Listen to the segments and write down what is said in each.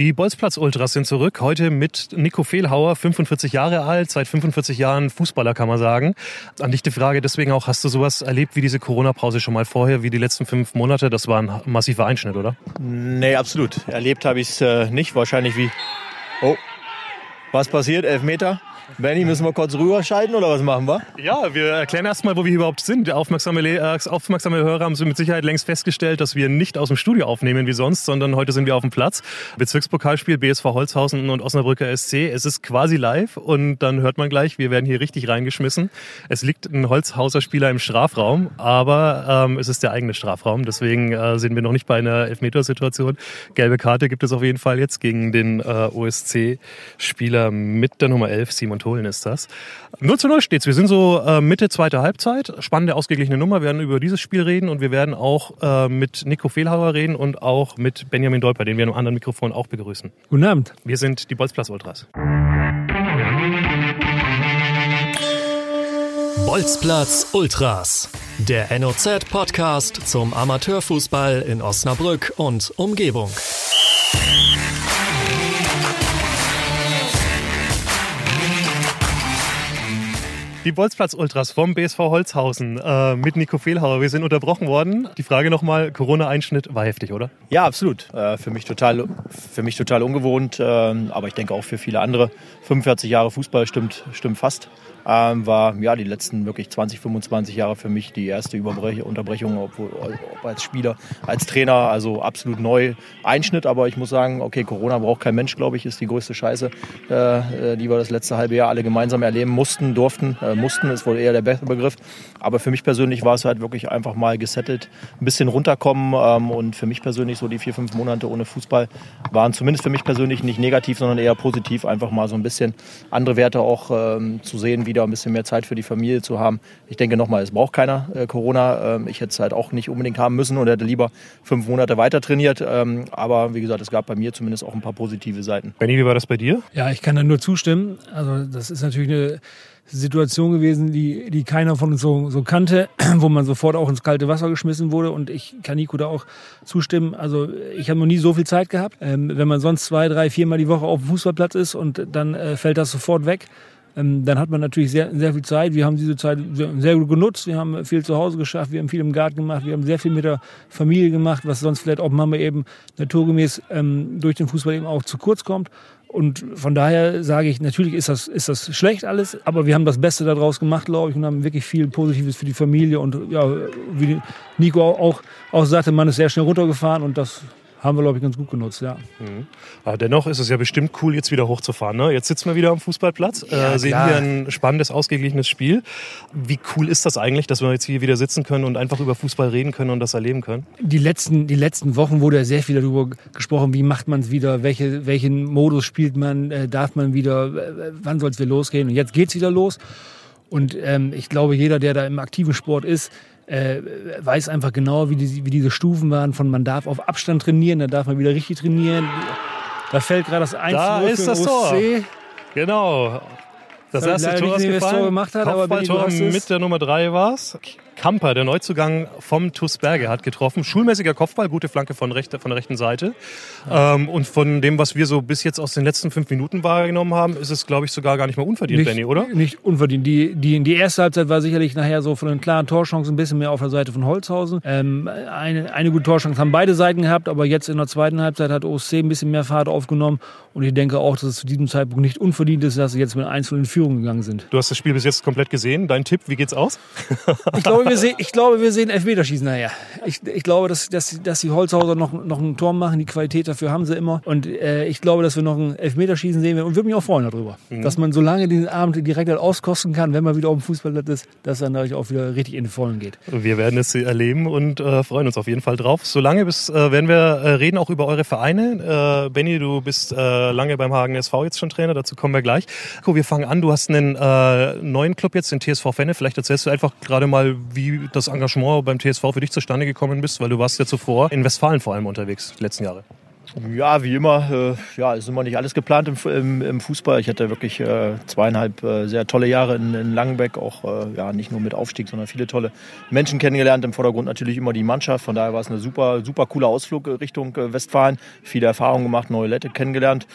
Die Bolzplatz-Ultras sind zurück, heute mit Nico Fehlhauer, 45 Jahre alt, seit 45 Jahren Fußballer, kann man sagen. An dich die Frage deswegen auch, hast du sowas erlebt wie diese Corona-Pause schon mal vorher, wie die letzten fünf Monate? Das war ein massiver Einschnitt, oder? Nee, absolut. Erlebt habe ich es äh, nicht, wahrscheinlich wie... Oh, was passiert? Elfmeter? Benny, müssen wir kurz rüberschalten oder was machen wir? Ja, wir erklären erstmal, wo wir überhaupt sind. Aufmerksame, äh, aufmerksame Hörer haben mit Sicherheit längst festgestellt, dass wir nicht aus dem Studio aufnehmen wie sonst, sondern heute sind wir auf dem Platz. Bezirkspokalspiel BSV Holzhausen und Osnabrücker SC. Es ist quasi live und dann hört man gleich, wir werden hier richtig reingeschmissen. Es liegt ein Holzhauser Spieler im Strafraum, aber ähm, es ist der eigene Strafraum. Deswegen äh, sind wir noch nicht bei einer Elfmetersituation. Gelbe Karte gibt es auf jeden Fall jetzt gegen den äh, OSC-Spieler mit der Nummer 11, Simon Tolen ist das. 0 zu 0 steht's. Wir sind so äh, Mitte zweiter Halbzeit. Spannende, ausgeglichene Nummer. Wir werden über dieses Spiel reden und wir werden auch äh, mit Nico Fehlhauer reden und auch mit Benjamin Dolper, den wir am anderen Mikrofon auch begrüßen. Guten Abend. Wir sind die Bolzplatz Ultras. Bolzplatz Ultras. Der NOZ-Podcast zum Amateurfußball in Osnabrück und Umgebung. Die Bolzplatz-Ultras vom BSV Holzhausen äh, mit Nico Fehlhauer. Wir sind unterbrochen worden. Die Frage nochmal, Corona-Einschnitt war heftig, oder? Ja, absolut. Äh, für, mich total, für mich total ungewohnt, äh, aber ich denke auch für viele andere. 45 Jahre Fußball stimmt, stimmt fast ähm, war ja die letzten wirklich 20, 25 Jahre für mich die erste Überbrech Unterbrechung, obwohl, ob als Spieler, als Trainer, also absolut neu Einschnitt. Aber ich muss sagen, okay, Corona braucht kein Mensch, glaube ich, ist die größte Scheiße, äh, die wir das letzte halbe Jahr alle gemeinsam erleben mussten, durften. Äh, mussten ist wohl eher der bessere Begriff. Aber für mich persönlich war es halt wirklich einfach mal gesettelt, ein bisschen runterkommen. Ähm, und für mich persönlich so die vier, fünf Monate ohne Fußball waren zumindest für mich persönlich nicht negativ, sondern eher positiv. Einfach mal so ein bisschen andere Werte auch ähm, zu sehen, wieder ein bisschen mehr Zeit für die Familie zu haben. Ich denke nochmal, es braucht keiner äh, Corona. Ähm, ich hätte es halt auch nicht unbedingt haben müssen und hätte lieber fünf Monate weiter trainiert. Ähm, aber wie gesagt, es gab bei mir zumindest auch ein paar positive Seiten. Benny, wie war das bei dir? Ja, ich kann da nur zustimmen. Also das ist natürlich eine Situation gewesen, die, die keiner von uns so, so kannte, wo man sofort auch ins kalte Wasser geschmissen wurde. Und ich kann Nico da auch zustimmen. Also ich habe noch nie so viel Zeit gehabt. Ähm, wenn man sonst zwei, drei, viermal die Woche auf dem Fußballplatz ist und dann äh, fällt das sofort weg. Ähm, dann hat man natürlich sehr, sehr viel Zeit. Wir haben diese Zeit sehr, gut genutzt. Wir haben viel zu Hause geschafft, wir haben viel im Garten gemacht, wir haben sehr viel mit der Familie gemacht, was sonst vielleicht auch Mama eben naturgemäß ähm, durch den Fußball eben auch zu kurz kommt. Und von daher sage ich, natürlich ist das, ist das schlecht alles, aber wir haben das Beste daraus gemacht, glaube ich, und haben wirklich viel Positives für die Familie. Und ja, wie Nico auch, auch sagte, man ist sehr schnell runtergefahren und das haben wir, glaube ich, ganz gut genutzt, ja. Mhm. Aber dennoch ist es ja bestimmt cool, jetzt wieder hochzufahren. Ne? Jetzt sitzen wir wieder am Fußballplatz, ja, äh, sehen hier ein spannendes, ausgeglichenes Spiel. Wie cool ist das eigentlich, dass wir jetzt hier wieder sitzen können und einfach über Fußball reden können und das erleben können? Die letzten, die letzten Wochen wurde ja sehr viel darüber gesprochen, wie macht man es wieder, welche, welchen Modus spielt man, äh, darf man wieder, äh, wann soll es wieder losgehen. Und jetzt geht es wieder los. Und ähm, ich glaube, jeder, der da im aktiven Sport ist, äh, weiß einfach genau, wie, die, wie diese Stufen waren von man darf auf Abstand trainieren, dann darf man wieder richtig trainieren. Da fällt gerade das 1 Da ist das Tor. Genau. Das, das erste Tor, nicht, Tor gemacht hat, Kopfballtor mit der Nummer 3 war es. Kamper, der Neuzugang vom TuS Berge, hat getroffen. Schulmäßiger Kopfball, gute Flanke von, rechter, von der rechten Seite. Ja. Ähm, und von dem, was wir so bis jetzt aus den letzten fünf Minuten wahrgenommen haben, ist es, glaube ich, sogar gar nicht mal unverdient, nicht, Benny, oder? Nicht unverdient. Die, die, die erste Halbzeit war sicherlich nachher so von den klaren Torchancen ein bisschen mehr auf der Seite von Holzhausen. Ähm, eine, eine gute Torchance haben beide Seiten gehabt, aber jetzt in der zweiten Halbzeit hat OSC ein bisschen mehr Fahrt aufgenommen. Und ich denke auch, dass es zu diesem Zeitpunkt nicht unverdient ist, dass sie jetzt mit 1 in Führung gegangen sind. Du hast das Spiel bis jetzt komplett gesehen. Dein Tipp, wie geht's aus? ich glaube, wir sehen, ich glaube, wir sehen Elfmeterschießen nachher. Ich, ich glaube, dass, dass, dass die Holzhauser noch, noch ein Tor machen. Die Qualität dafür haben sie immer. Und äh, ich glaube, dass wir noch ein Elfmeterschießen sehen werden. Und würde mich auch freuen darüber. Mhm. Dass man so lange diesen Abend direkt halt auskosten kann, wenn man wieder auf dem Fußballplatz ist, dass dann natürlich auch wieder richtig in den Vollen geht. Wir werden es erleben und äh, freuen uns auf jeden Fall drauf. Solange bis, äh, werden wir äh, reden auch über eure Vereine. Äh, Benny, du bist äh, lange beim Hagen SV jetzt schon Trainer. Dazu kommen wir gleich. Cool, wir fangen an. Du hast einen neuen Club jetzt, den TSV Fenne. Vielleicht erzählst du einfach gerade mal, wie das Engagement beim TSV für dich zustande gekommen bist, weil du warst ja zuvor in Westfalen vor allem unterwegs, die letzten Jahre. Ja, wie immer, äh, ja, ist immer nicht alles geplant im, im, im Fußball. Ich hatte wirklich äh, zweieinhalb äh, sehr tolle Jahre in, in Langenbeck, auch äh, ja, nicht nur mit Aufstieg, sondern viele tolle Menschen kennengelernt. Im Vordergrund natürlich immer die Mannschaft. Von daher war es eine super, super coole Ausflug Richtung äh, Westfalen. Viele Erfahrungen gemacht, neue Leute kennengelernt.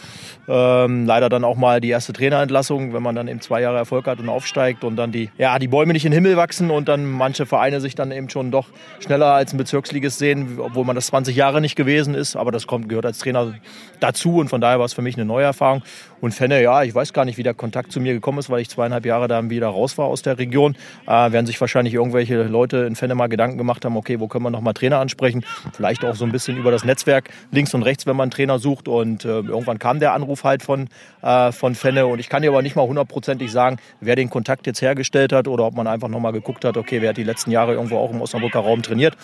Ähm, leider dann auch mal die erste Trainerentlassung, wenn man dann eben zwei Jahre Erfolg hat und aufsteigt und dann die, ja, die Bäume nicht in den Himmel wachsen und dann manche Vereine sich dann eben schon doch schneller als ein Bezirksligist sehen, obwohl man das 20 Jahre nicht gewesen ist. Aber das kommt, gehört gehört als Trainer dazu und von daher war es für mich eine neue Erfahrung. Und Fenne, ja, ich weiß gar nicht, wie der Kontakt zu mir gekommen ist, weil ich zweieinhalb Jahre dann wieder raus war aus der Region. Äh, werden sich wahrscheinlich irgendwelche Leute in Fenne mal Gedanken gemacht haben, okay, wo können wir nochmal Trainer ansprechen? Vielleicht auch so ein bisschen über das Netzwerk links und rechts, wenn man einen Trainer sucht. Und äh, irgendwann kam der Anruf halt von, äh, von Fenne. Und ich kann dir aber nicht mal hundertprozentig sagen, wer den Kontakt jetzt hergestellt hat oder ob man einfach nochmal geguckt hat, okay, wer hat die letzten Jahre irgendwo auch im Osnabrücker Raum trainiert.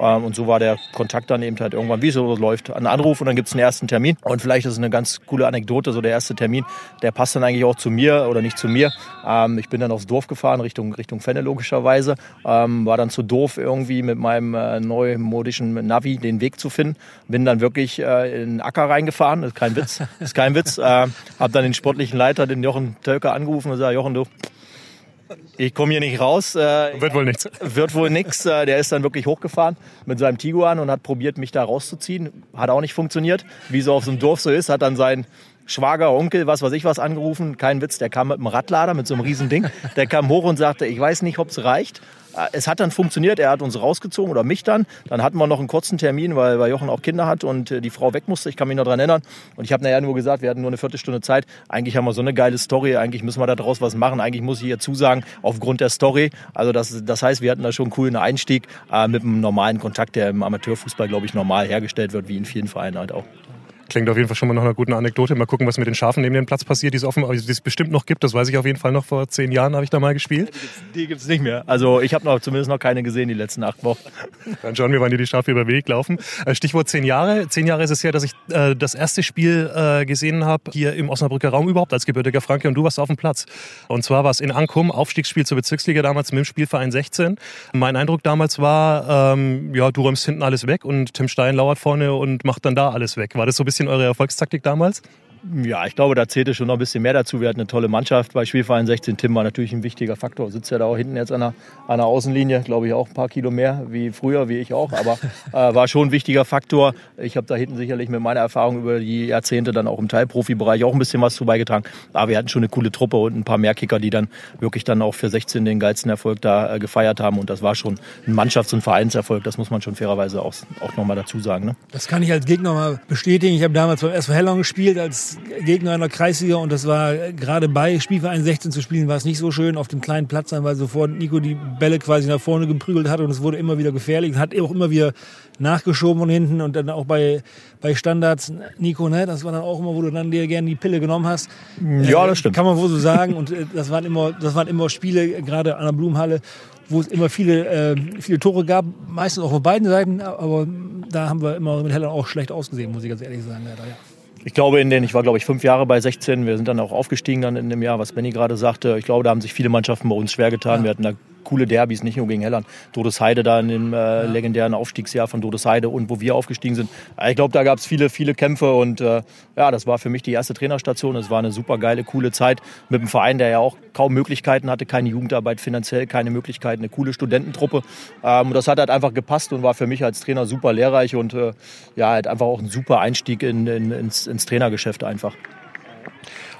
Ähm, und so war der Kontakt dann eben halt irgendwann, wie es so läuft, ein Anruf und dann gibt es einen ersten Termin. Und vielleicht ist es eine ganz coole Anekdote, so der erste Termin, der passt dann eigentlich auch zu mir oder nicht zu mir. Ähm, ich bin dann aufs Dorf gefahren, Richtung, Richtung Fenne logischerweise. Ähm, war dann zu doof, irgendwie mit meinem äh, neumodischen Navi den Weg zu finden. Bin dann wirklich äh, in den Acker reingefahren, das ist kein Witz. Das ist kein Witz. Äh, hab dann den sportlichen Leiter, den Jochen Tölker, angerufen und gesagt, Jochen, du, ich komme hier nicht raus. Äh, wird wohl nichts. Wird wohl nichts. Äh, der ist dann wirklich hochgefahren mit seinem Tiguan und hat probiert, mich da rauszuziehen. Hat auch nicht funktioniert. Wie so auf so einem Dorf so ist, hat dann sein Schwager, Onkel, was weiß ich was angerufen. Kein Witz, der kam mit einem Radlader, mit so einem riesen Ding. Der kam hoch und sagte, ich weiß nicht, ob es reicht. Äh, es hat dann funktioniert, er hat uns rausgezogen oder mich dann. Dann hatten wir noch einen kurzen Termin, weil, weil Jochen auch Kinder hat und äh, die Frau weg musste. Ich kann mich noch daran erinnern. Und ich habe nachher nur gesagt, wir hatten nur eine Viertelstunde Zeit. Eigentlich haben wir so eine geile Story. Eigentlich müssen wir da draus was machen. Eigentlich muss ich ihr zusagen, aufgrund der Story. Also das, das heißt, wir hatten da schon einen coolen Einstieg äh, mit einem normalen Kontakt, der im Amateurfußball, glaube ich, normal hergestellt wird, wie in vielen Vereinen halt auch. Klingt auf jeden Fall schon mal nach einer guten Anekdote. Mal gucken, was mit den Schafen neben dem Platz passiert, die es offen, die es bestimmt noch gibt. Das weiß ich auf jeden Fall noch. Vor zehn Jahren habe ich da mal gespielt. Die gibt es nicht mehr. Also ich habe noch zumindest noch keine gesehen die letzten acht Wochen. Dann schauen wir, wann dir die Schafe über den Weg laufen. Äh, Stichwort zehn Jahre. Zehn Jahre ist es her, dass ich äh, das erste Spiel äh, gesehen habe hier im Osnabrücker Raum überhaupt als gebürtiger Franke und du warst auf dem Platz. Und zwar war es in Ankum, Aufstiegsspiel zur Bezirksliga damals mit dem Spielverein 16. Mein Eindruck damals war, ähm, ja, du räumst hinten alles weg und Tim Stein lauert vorne und macht dann da alles weg. War das so ein bisschen eure Erfolgstaktik? Taktik damals? Ja, ich glaube, da zählte schon noch ein bisschen mehr dazu. Wir hatten eine tolle Mannschaft bei Spielverein 16. Tim war natürlich ein wichtiger Faktor. Sitzt ja da auch hinten jetzt an der, an der Außenlinie, glaube ich auch ein paar Kilo mehr wie früher, wie ich auch. Aber äh, war schon ein wichtiger Faktor. Ich habe da hinten sicherlich mit meiner Erfahrung über die Jahrzehnte dann auch im Teilprofibereich auch ein bisschen was zu beigetragen. Aber wir hatten schon eine coole Truppe und ein paar mehr Kicker, die dann wirklich dann auch für 16 den geilsten Erfolg da äh, gefeiert haben. Und das war schon ein Mannschafts- und Vereinserfolg. Das muss man schon fairerweise auch, auch nochmal dazu sagen. Ne? Das kann ich als Gegner mal bestätigen. Ich habe damals beim SV Hellong gespielt als Gegner in der Kreisliga und das war gerade bei Spielverein 16 zu spielen, war es nicht so schön auf dem kleinen Platz sein, weil sofort Nico die Bälle quasi nach vorne geprügelt hat und es wurde immer wieder gefährlich. Hat auch immer wieder nachgeschoben von hinten und dann auch bei, bei Standards, Nico, ne, das war dann auch immer, wo du dann dir gerne die Pille genommen hast. Ja, das stimmt. Kann man wohl so sagen und äh, das waren immer, das waren immer Spiele, gerade an der Blumenhalle, wo es immer viele, äh, viele Tore gab, meistens auch auf beiden Seiten, aber da haben wir immer mit Hellern auch schlecht ausgesehen, muss ich ganz ehrlich sagen. Leider, ja. Ich glaube, in den, ich war glaube ich fünf Jahre bei 16. Wir sind dann auch aufgestiegen dann in dem Jahr, was Benny gerade sagte. Ich glaube, da haben sich viele Mannschaften bei uns schwer getan. Ja. Wir hatten da coole Derbys, nicht nur gegen Hellern. Todesheide da in dem äh, legendären Aufstiegsjahr von Todesheide und wo wir aufgestiegen sind. Ich glaube, da gab es viele, viele Kämpfe und äh, ja, das war für mich die erste Trainerstation. Es war eine super geile, coole Zeit mit einem Verein, der ja auch kaum Möglichkeiten hatte, keine Jugendarbeit, finanziell keine Möglichkeiten, eine coole Studententruppe. Ähm, das hat halt einfach gepasst und war für mich als Trainer super lehrreich und äh, ja, halt einfach auch ein super Einstieg in, in, ins, ins Trainergeschäft einfach.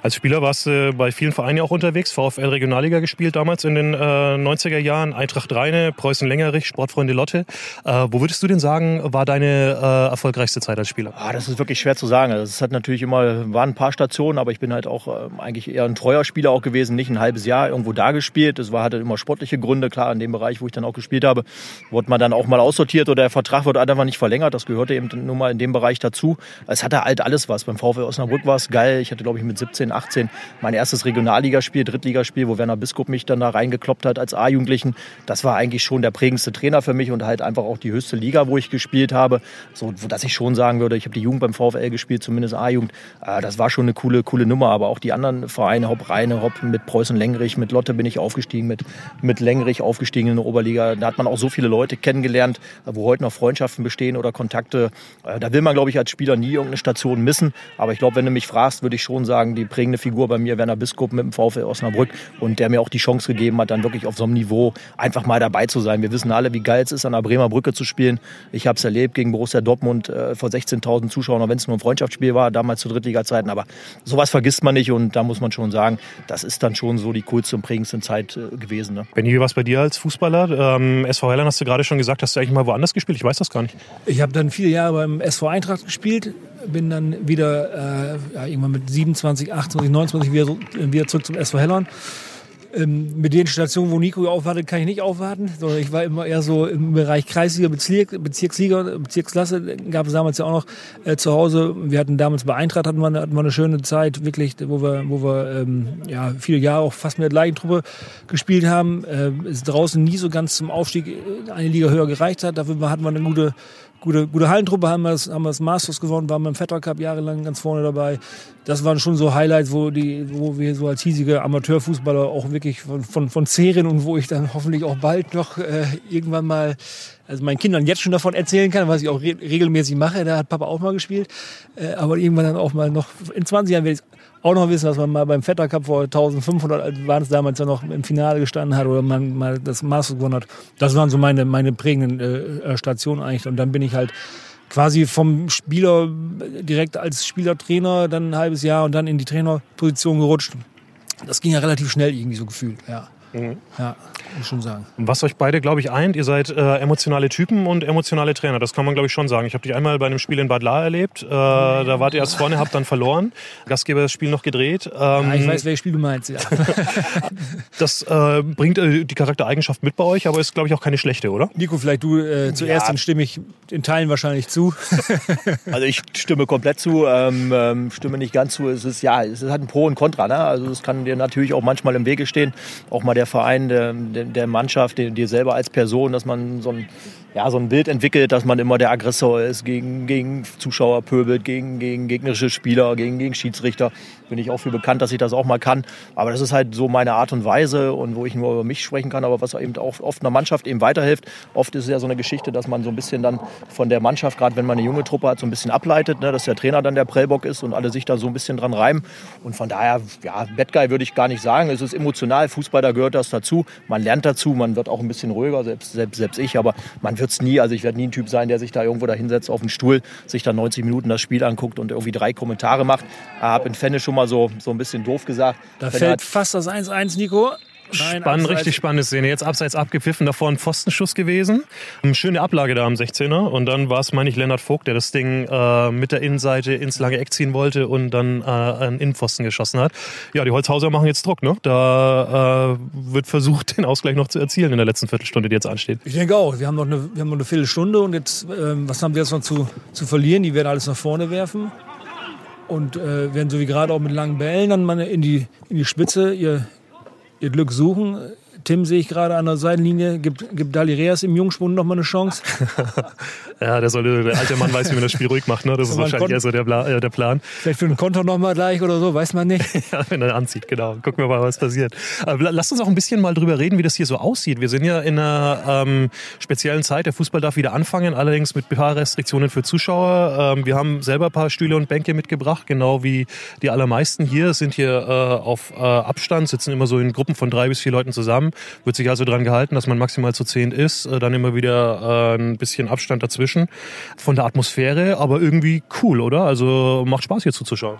Als Spieler warst du bei vielen Vereinen auch unterwegs. VfL Regionalliga gespielt damals in den äh, 90er Jahren. Eintracht Rheine, Preußen Längerich, Sportfreunde Lotte. Äh, wo würdest du denn sagen, war deine äh, erfolgreichste Zeit als Spieler? Ah, das ist wirklich schwer zu sagen. Also es hat natürlich immer, waren ein paar Stationen, aber ich bin halt auch äh, eigentlich eher ein treuer Spieler auch gewesen. Nicht ein halbes Jahr irgendwo da gespielt. Das war, hatte immer sportliche Gründe. Klar, in dem Bereich, wo ich dann auch gespielt habe, wurde man dann auch mal aussortiert oder der Vertrag wurde einfach nicht verlängert. Das gehörte eben nur mal in dem Bereich dazu. Es hatte halt alles was. Beim VfL Osnabrück war es geil. Ich hatte, glaube ich, mit 17 17, 18 mein erstes Regionalligaspiel, Drittligaspiel, wo Werner Biskup mich dann da reingekloppt hat als A-Jugendlichen. Das war eigentlich schon der prägendste Trainer für mich und halt einfach auch die höchste Liga, wo ich gespielt habe. So, dass ich schon sagen würde, ich habe die Jugend beim VfL gespielt, zumindest A-Jugend. Äh, das war schon eine coole, coole Nummer. Aber auch die anderen Vereine, Hopp Rheine, Hopp mit Preußen Lengrich, mit Lotte bin ich aufgestiegen, mit, mit Lengrich aufgestiegen in der Oberliga. Da hat man auch so viele Leute kennengelernt, wo heute noch Freundschaften bestehen oder Kontakte. Äh, da will man, glaube ich, als Spieler nie irgendeine Station missen. Aber ich glaube, wenn du mich fragst, würde ich schon sagen, die prägende Figur bei mir, Werner Biskup mit dem VfL Osnabrück und der mir auch die Chance gegeben hat, dann wirklich auf so einem Niveau einfach mal dabei zu sein. Wir wissen alle, wie geil es ist, an der Bremer Brücke zu spielen. Ich habe es erlebt gegen Borussia Dortmund äh, vor 16.000 Zuschauern, auch wenn es nur ein Freundschaftsspiel war, damals zu Drittliga-Zeiten. Aber sowas vergisst man nicht und da muss man schon sagen, das ist dann schon so die coolste und prägendste Zeit äh, gewesen. Ne? Benny, wie war es bei dir als Fußballer? Ähm, SV Helland hast du gerade schon gesagt, hast du eigentlich mal woanders gespielt? Ich weiß das gar nicht. Ich habe dann viele Jahre beim SV Eintracht gespielt, bin dann wieder äh, ja, irgendwann mit 27, 28, 29 wieder, wieder zurück zum SV Hellern. Ähm, mit den Stationen, wo Nico aufwartet, kann ich nicht aufwarten, sondern ich war immer eher so im Bereich Kreisliga, Bezirk, Bezirksliga, Bezirksklasse, gab es damals ja auch noch äh, zu Hause. Wir hatten damals bei Eintracht hatten wir, hatten wir eine schöne Zeit, wirklich, wo wir, wo wir ähm, ja, viele Jahre auch fast mit der Leichentruppe gespielt haben. Äh, es draußen nie so ganz zum Aufstieg eine Liga höher gereicht hat. Dafür hatten wir eine gute gute, gute Hallentruppe, haben wir, das, haben wir das Masters gewonnen, waren beim Vetter Cup jahrelang ganz vorne dabei. Das waren schon so Highlights, wo, die, wo wir so als hiesige Amateurfußballer auch wirklich von, von, von zehren und wo ich dann hoffentlich auch bald noch äh, irgendwann mal also meinen Kindern jetzt schon davon erzählen kann, was ich auch re regelmäßig mache. Da hat Papa auch mal gespielt. Äh, aber irgendwann dann auch mal noch, in 20 Jahren werde ich auch noch wissen, dass man mal beim Vetter Cup vor 1500 waren es damals ja noch im Finale gestanden hat oder man mal das Masters gewonnen hat. Das waren so meine, meine prägenden äh, Stationen eigentlich. Und dann bin ich halt quasi vom Spieler direkt als Spielertrainer dann ein halbes Jahr und dann in die Trainerposition gerutscht. Das ging ja relativ schnell irgendwie so gefühlt, ja. Mhm. Ja, muss schon sagen. Was euch beide, glaube ich, eint, ihr seid äh, emotionale Typen und emotionale Trainer. Das kann man, glaube ich, schon sagen. Ich habe dich einmal bei einem Spiel in Bad Lahr erlebt. Äh, da wart ihr erst vorne, habt dann verloren. Gastgeber das Spiel noch gedreht. Ähm, ja, ich weiß, welches Spiel du meinst, ja. das äh, bringt äh, die Charaktereigenschaft mit bei euch, aber ist, glaube ich, auch keine schlechte, oder? Nico, vielleicht du äh, zuerst, ja. dann stimme ich in Teilen wahrscheinlich zu. also ich stimme komplett zu, ähm, ähm, stimme nicht ganz zu. Es ist ja, es hat ein Pro und Contra. Ne? Also es kann dir natürlich auch manchmal im Wege stehen, auch mal der Verein, der, der Mannschaft, dir selber als Person, dass man so ein, ja, so ein Bild entwickelt, dass man immer der Aggressor ist, gegen, gegen Zuschauer pöbelt, gegen, gegen gegnerische Spieler, gegen, gegen Schiedsrichter. Bin ich auch für bekannt, dass ich das auch mal kann. Aber das ist halt so meine Art und Weise und wo ich nur über mich sprechen kann, aber was eben auch oft einer Mannschaft eben weiterhilft. Oft ist es ja so eine Geschichte, dass man so ein bisschen dann von der Mannschaft, gerade wenn man eine junge Truppe hat, so ein bisschen ableitet, ne, dass der Trainer dann der Prellbock ist und alle sich da so ein bisschen dran reimen. Und von daher, ja, Bad Guy würde ich gar nicht sagen. Es ist emotional, Fußball, da gehört das dazu. Man lernt dazu, man wird auch ein bisschen ruhiger, selbst, selbst, selbst ich, aber man wird es nie, also ich werde nie ein Typ sein, der sich da irgendwo da hinsetzt auf den Stuhl, sich da 90 Minuten das Spiel anguckt und irgendwie drei Kommentare macht. Ich habe in Fenne schon mal so, so ein bisschen doof gesagt. Da fällt fast das 1-1, Nico. Nein, Spannend, richtig spannende Szene. Jetzt abseits abgepfiffen, davor ein Pfostenschuss gewesen. Eine schöne Ablage da am 16er. Und dann war es, meine ich, Lennart Vogt, der das Ding äh, mit der Innenseite ins lange Eck ziehen wollte und dann äh, einen Innenpfosten geschossen hat. Ja, die Holzhauser machen jetzt Druck. Ne? Da äh, wird versucht, den Ausgleich noch zu erzielen in der letzten Viertelstunde, die jetzt ansteht. Ich denke auch. Wir haben noch eine, wir haben noch eine Viertelstunde und jetzt, ähm, was haben wir jetzt noch zu, zu verlieren? Die werden alles nach vorne werfen und äh, werden so wie gerade auch mit langen Bällen dann mal in die, in die Spitze ihr, ihr Glück suchen. Tim sehe ich gerade an der Seitenlinie. Gibt, gibt Dalireas im Jungspund noch mal eine Chance? ja, der, soll, der alte Mann weiß, wie man das Spiel ruhig macht. Ne? Das ist wahrscheinlich eher so der, äh, der, Plan. Vielleicht für ein Konto noch mal gleich oder so, weiß man nicht. ja, wenn er anzieht, genau. Gucken wir mal, was passiert. Aber lasst uns auch ein bisschen mal drüber reden, wie das hier so aussieht. Wir sind ja in einer ähm, speziellen Zeit. Der Fußball darf wieder anfangen, allerdings mit paar Restriktionen für Zuschauer. Ähm, wir haben selber ein paar Stühle und Bänke mitgebracht, genau wie die allermeisten hier. Sind hier äh, auf äh, Abstand, sitzen immer so in Gruppen von drei bis vier Leuten zusammen. Wird sich also daran gehalten, dass man maximal zu zehn ist, äh, dann immer wieder äh, ein bisschen Abstand dazwischen. Von der Atmosphäre, aber irgendwie cool, oder? Also macht Spaß hier zuzuschauen.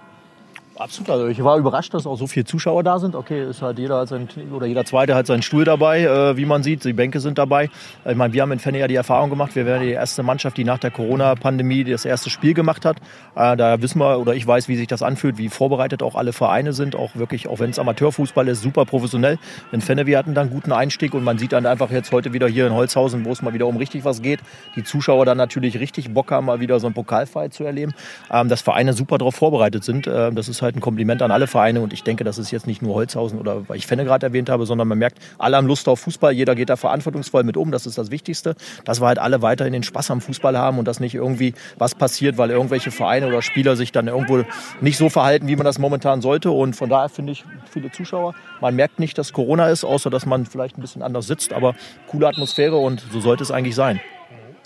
Absolut. Also ich war überrascht, dass auch so viele Zuschauer da sind. Okay, ist halt jeder hat sein, oder jeder zweite hat seinen Stuhl dabei, äh, wie man sieht. Die Bänke sind dabei. Ich meine, wir haben in Fenne ja die Erfahrung gemacht. Wir wären die erste Mannschaft, die nach der Corona-Pandemie das erste Spiel gemacht hat. Äh, da wissen wir oder ich weiß, wie sich das anfühlt, wie vorbereitet auch alle Vereine sind. Auch wirklich, auch wenn es Amateurfußball ist, super professionell. In Fenne, wir hatten dann einen guten Einstieg und man sieht dann einfach jetzt heute wieder hier in Holzhausen, wo es mal wieder um richtig was geht. Die Zuschauer dann natürlich richtig Bock haben, mal wieder so einen Pokalfight zu erleben. Ähm, dass Vereine super darauf vorbereitet sind. Äh, das ist halt halt ein Kompliment an alle Vereine und ich denke, das ist jetzt nicht nur Holzhausen oder weil ich Fenne gerade erwähnt habe, sondern man merkt, alle haben Lust auf Fußball, jeder geht da verantwortungsvoll mit um, das ist das Wichtigste, dass wir halt alle weiterhin den Spaß am Fußball haben und dass nicht irgendwie was passiert, weil irgendwelche Vereine oder Spieler sich dann irgendwo nicht so verhalten, wie man das momentan sollte und von daher finde ich viele Zuschauer, man merkt nicht, dass Corona ist, außer dass man vielleicht ein bisschen anders sitzt, aber coole Atmosphäre und so sollte es eigentlich sein.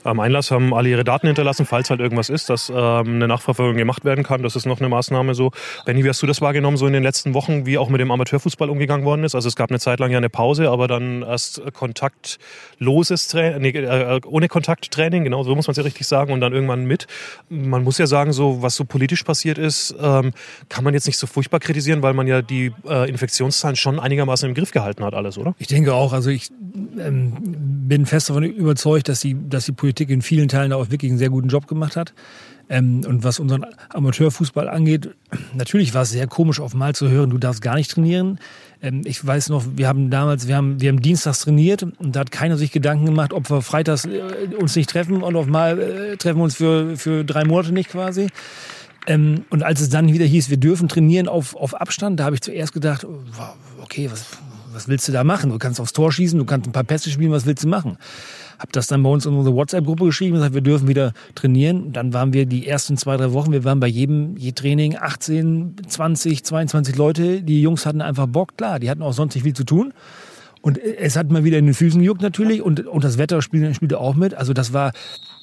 Am Einlass haben alle ihre Daten hinterlassen, falls halt irgendwas ist, dass ähm, eine Nachverfolgung gemacht werden kann. Das ist noch eine Maßnahme so. Benny, wie hast du das wahrgenommen, so in den letzten Wochen, wie auch mit dem Amateurfußball umgegangen worden ist? Also es gab eine Zeit lang ja eine Pause, aber dann erst kontaktloses Training, nee, äh, ohne Kontakttraining, genau, so muss man es ja richtig sagen, und dann irgendwann mit. Man muss ja sagen, so was so politisch passiert ist, ähm, kann man jetzt nicht so furchtbar kritisieren, weil man ja die äh, Infektionszahlen schon einigermaßen im Griff gehalten hat, alles, oder? Ich denke auch. Also ich ähm, bin fest davon überzeugt, dass die, dass die Politik Politik in vielen Teilen auch wirklich einen sehr guten Job gemacht hat. Ähm, und was unseren Amateurfußball angeht, natürlich war es sehr komisch, auf Mal zu hören, du darfst gar nicht trainieren. Ähm, ich weiß noch, wir haben damals, wir haben, wir haben dienstags trainiert und da hat keiner sich Gedanken gemacht, ob wir freitags äh, uns nicht treffen und auf Mal äh, treffen wir uns für, für drei Monate nicht quasi. Ähm, und als es dann wieder hieß, wir dürfen trainieren auf, auf Abstand, da habe ich zuerst gedacht, oh, okay, was, was willst du da machen? Du kannst aufs Tor schießen, du kannst ein paar Pässe spielen, was willst du machen? Hab das dann bei uns in unsere WhatsApp-Gruppe geschrieben und gesagt, wir dürfen wieder trainieren. Dann waren wir die ersten zwei, drei Wochen, wir waren bei jedem je Training 18, 20, 22 Leute. Die Jungs hatten einfach Bock, klar, die hatten auch sonst nicht viel zu tun. Und es hat mal wieder in den Füßen gejuckt natürlich und, und das Wetter spielte, spielte auch mit. Also das war,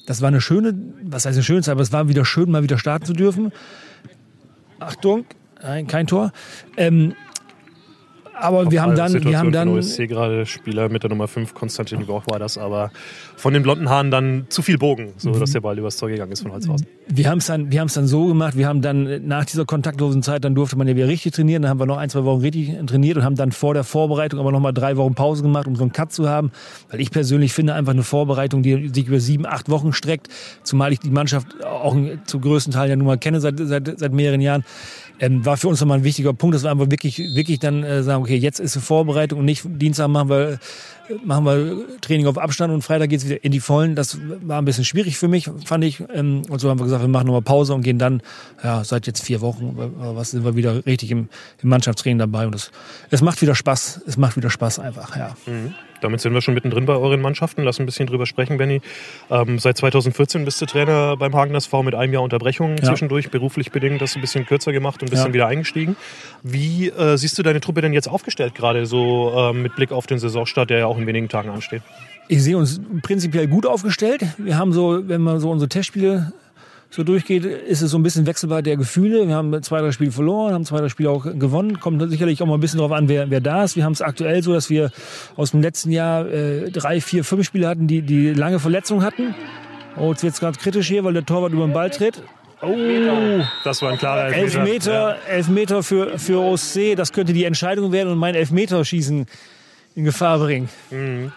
das war eine schöne, was heißt eine schöne Zeit, aber es war wieder schön, mal wieder starten zu dürfen. Achtung, nein, kein Tor. Ähm, aber wir haben dann, wir haben dann. Ich sehe gerade Spieler mit der Nummer 5, Konstantin Goch war das, aber von den blonden Haaren dann zu viel Bogen, so dass der Ball übers Tor gegangen ist von Holzhausen. Wir haben es dann, wir haben es dann so gemacht. Wir haben dann nach dieser kontaktlosen Zeit, dann durfte man ja wieder richtig trainieren. Dann haben wir noch ein, zwei Wochen richtig trainiert und haben dann vor der Vorbereitung aber noch mal drei Wochen Pause gemacht, um so einen Cut zu haben. Weil ich persönlich finde einfach eine Vorbereitung, die sich über sieben, acht Wochen streckt, zumal ich die Mannschaft auch zu größten Teil ja nun mal kenne seit, seit, seit mehreren Jahren ähm, war für uns nochmal ein wichtiger Punkt, dass wir einfach wirklich, wirklich dann äh, sagen, okay, jetzt ist eine Vorbereitung und nicht Dienstag machen wir, machen wir Training auf Abstand und Freitag geht's wieder in die Vollen. Das war ein bisschen schwierig für mich, fand ich. Ähm, und so haben wir gesagt, wir machen nochmal Pause und gehen dann, ja, seit jetzt vier Wochen, was sind wir wieder richtig im, im Mannschaftstraining dabei. Und es, es macht wieder Spaß, es macht wieder Spaß einfach, ja. Mhm. Damit sind wir schon mittendrin bei euren Mannschaften. Lass ein bisschen drüber sprechen, Benny. Ähm, seit 2014 bist du Trainer beim Hagen SV mit einem Jahr Unterbrechung ja. zwischendurch, beruflich bedingt, das ein bisschen kürzer gemacht und bist ja. dann wieder eingestiegen. Wie äh, siehst du deine Truppe denn jetzt aufgestellt, gerade so äh, mit Blick auf den Saisonstart, der ja auch in wenigen Tagen ansteht? Ich sehe uns prinzipiell gut aufgestellt. Wir haben so, wenn man so unsere Testspiele so durchgeht, ist es so ein bisschen Wechselbar der Gefühle. Wir haben zwei, drei Spiele verloren, haben zwei, drei Spiele auch gewonnen. Kommt sicherlich auch mal ein bisschen darauf an, wer, wer da ist. Wir haben es aktuell so, dass wir aus dem letzten Jahr äh, drei, vier, fünf Spiele hatten, die, die lange Verletzungen hatten. Oh, jetzt wird es gerade kritisch hier, weil der Torwart über den Ball tritt. Oh, das war ein klarer Elfmeter. Elfmeter, ja. Elfmeter für, für OSC, das könnte die Entscheidung werden und mein Elfmeterschießen in Gefahr bringen. Mhm.